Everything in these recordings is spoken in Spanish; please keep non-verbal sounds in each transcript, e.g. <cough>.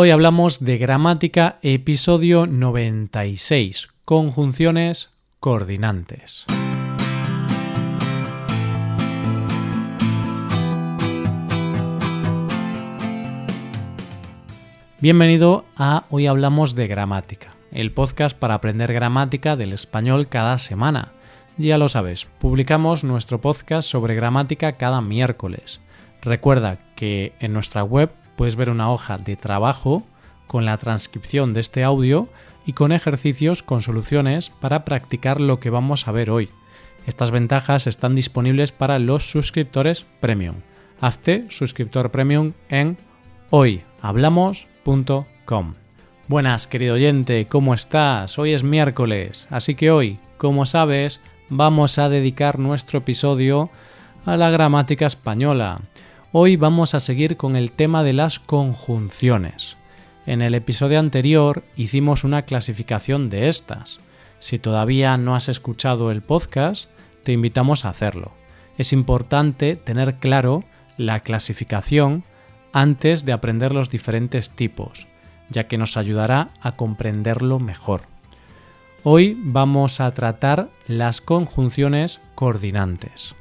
Hoy hablamos de gramática, episodio 96, conjunciones coordinantes. Bienvenido a Hoy Hablamos de Gramática, el podcast para aprender gramática del español cada semana. Ya lo sabes, publicamos nuestro podcast sobre gramática cada miércoles. Recuerda que en nuestra web puedes ver una hoja de trabajo con la transcripción de este audio y con ejercicios con soluciones para practicar lo que vamos a ver hoy. Estas ventajas están disponibles para los suscriptores premium. Hazte suscriptor premium en hoyhablamos.com. Buenas, querido oyente, ¿cómo estás? Hoy es miércoles, así que hoy, como sabes, vamos a dedicar nuestro episodio a la gramática española. Hoy vamos a seguir con el tema de las conjunciones. En el episodio anterior hicimos una clasificación de estas. Si todavía no has escuchado el podcast, te invitamos a hacerlo. Es importante tener claro la clasificación antes de aprender los diferentes tipos, ya que nos ayudará a comprenderlo mejor. Hoy vamos a tratar las conjunciones coordinantes.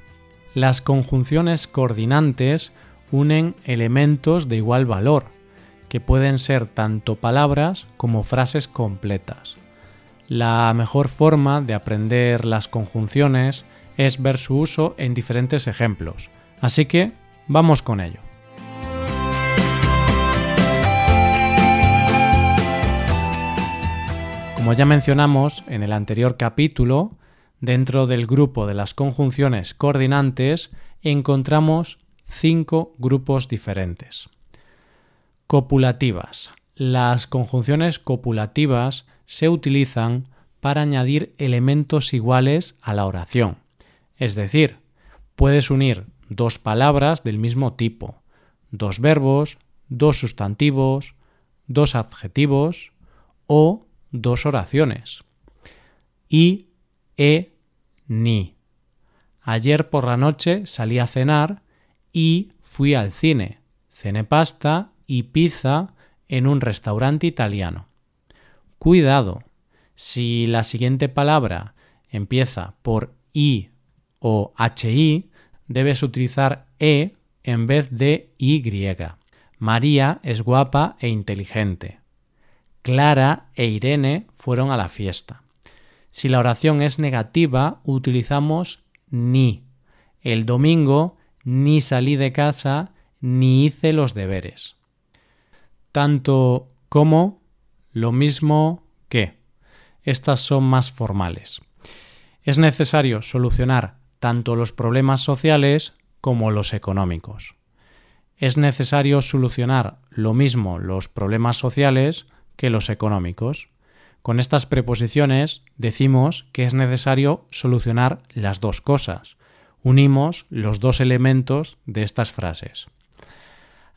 Las conjunciones coordinantes unen elementos de igual valor, que pueden ser tanto palabras como frases completas. La mejor forma de aprender las conjunciones es ver su uso en diferentes ejemplos, así que vamos con ello. Como ya mencionamos en el anterior capítulo, Dentro del grupo de las conjunciones coordinantes encontramos cinco grupos diferentes. Copulativas. Las conjunciones copulativas se utilizan para añadir elementos iguales a la oración. Es decir, puedes unir dos palabras del mismo tipo, dos verbos, dos sustantivos, dos adjetivos o dos oraciones. Y e, ni. Ayer por la noche salí a cenar y fui al cine. Cené pasta y pizza en un restaurante italiano. Cuidado, si la siguiente palabra empieza por i o hi, debes utilizar e en vez de y. María es guapa e inteligente. Clara e Irene fueron a la fiesta. Si la oración es negativa, utilizamos ni. El domingo ni salí de casa ni hice los deberes. Tanto como, lo mismo que. Estas son más formales. Es necesario solucionar tanto los problemas sociales como los económicos. Es necesario solucionar lo mismo los problemas sociales que los económicos. Con estas preposiciones decimos que es necesario solucionar las dos cosas. Unimos los dos elementos de estas frases.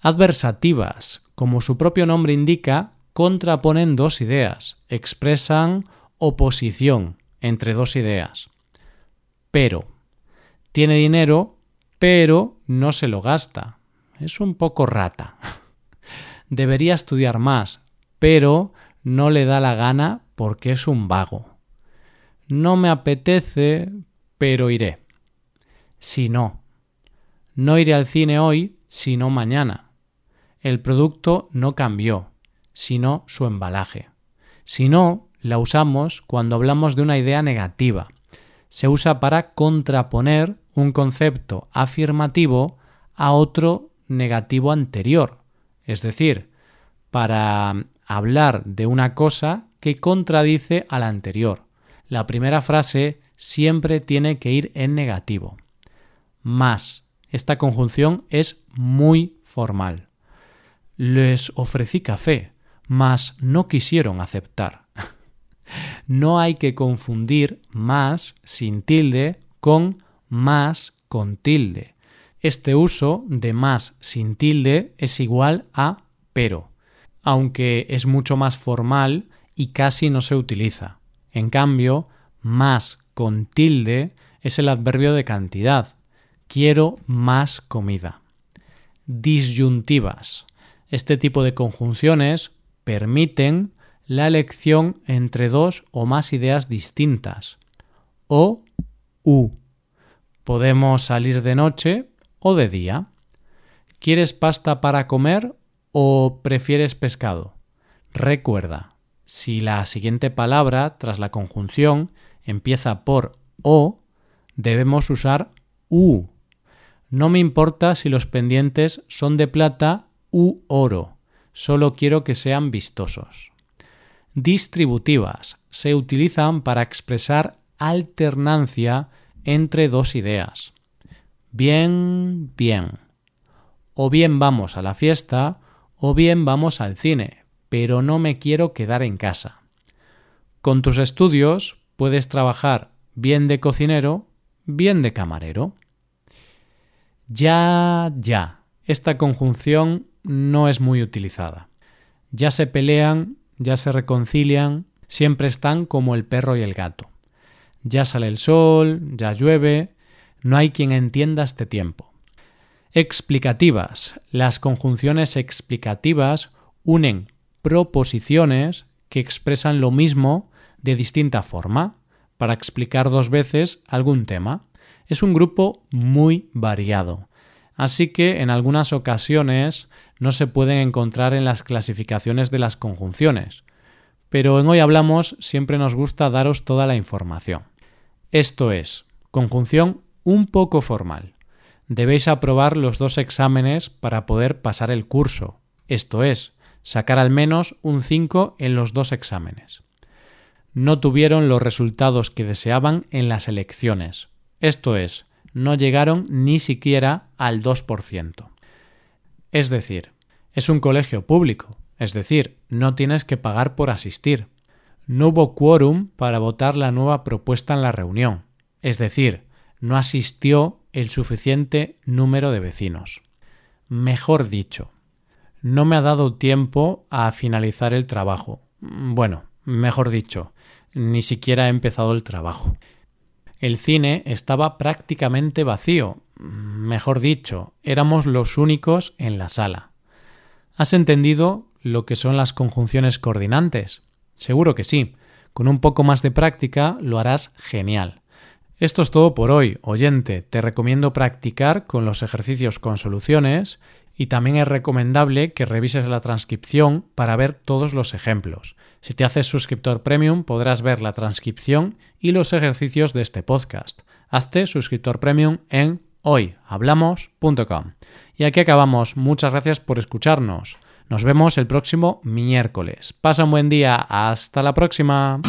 Adversativas, como su propio nombre indica, contraponen dos ideas, expresan oposición entre dos ideas. Pero. Tiene dinero, pero no se lo gasta. Es un poco rata. <laughs> Debería estudiar más, pero no le da la gana porque es un vago. No me apetece, pero iré. Si no. No iré al cine hoy, sino mañana. El producto no cambió, sino su embalaje. Si no, la usamos cuando hablamos de una idea negativa. Se usa para contraponer un concepto afirmativo a otro negativo anterior. Es decir, para hablar de una cosa que contradice a la anterior. La primera frase siempre tiene que ir en negativo. Más. Esta conjunción es muy formal. Les ofrecí café, mas no quisieron aceptar. <laughs> no hay que confundir más sin tilde con más con tilde. Este uso de más sin tilde es igual a pero aunque es mucho más formal y casi no se utiliza. En cambio, más con tilde es el adverbio de cantidad. Quiero más comida. Disyuntivas. Este tipo de conjunciones permiten la elección entre dos o más ideas distintas. O, u. Podemos salir de noche o de día. ¿Quieres pasta para comer o prefieres pescado? Recuerda, si la siguiente palabra tras la conjunción empieza por o, debemos usar u. No me importa si los pendientes son de plata u oro, solo quiero que sean vistosos. Distributivas se utilizan para expresar alternancia entre dos ideas. Bien, bien. O bien vamos a la fiesta o bien vamos al cine, pero no me quiero quedar en casa. Con tus estudios puedes trabajar bien de cocinero, bien de camarero. Ya, ya. Esta conjunción no es muy utilizada. Ya se pelean, ya se reconcilian, siempre están como el perro y el gato. Ya sale el sol, ya llueve, no hay quien entienda este tiempo. Explicativas. Las conjunciones explicativas unen proposiciones que expresan lo mismo de distinta forma para explicar dos veces algún tema. Es un grupo muy variado, así que en algunas ocasiones no se pueden encontrar en las clasificaciones de las conjunciones, pero en Hoy Hablamos siempre nos gusta daros toda la información. Esto es, conjunción un poco formal. Debéis aprobar los dos exámenes para poder pasar el curso, esto es, sacar al menos un 5 en los dos exámenes. No tuvieron los resultados que deseaban en las elecciones, esto es, no llegaron ni siquiera al 2%. Es decir, es un colegio público, es decir, no tienes que pagar por asistir. No hubo quórum para votar la nueva propuesta en la reunión, es decir, no asistió el suficiente número de vecinos. Mejor dicho, no me ha dado tiempo a finalizar el trabajo. Bueno, mejor dicho, ni siquiera he empezado el trabajo. El cine estaba prácticamente vacío. Mejor dicho, éramos los únicos en la sala. ¿Has entendido lo que son las conjunciones coordinantes? Seguro que sí. Con un poco más de práctica lo harás genial. Esto es todo por hoy, oyente. Te recomiendo practicar con los ejercicios con soluciones y también es recomendable que revises la transcripción para ver todos los ejemplos. Si te haces suscriptor premium podrás ver la transcripción y los ejercicios de este podcast. Hazte suscriptor premium en hoyhablamos.com. Y aquí acabamos. Muchas gracias por escucharnos. Nos vemos el próximo miércoles. Pasa un buen día. Hasta la próxima.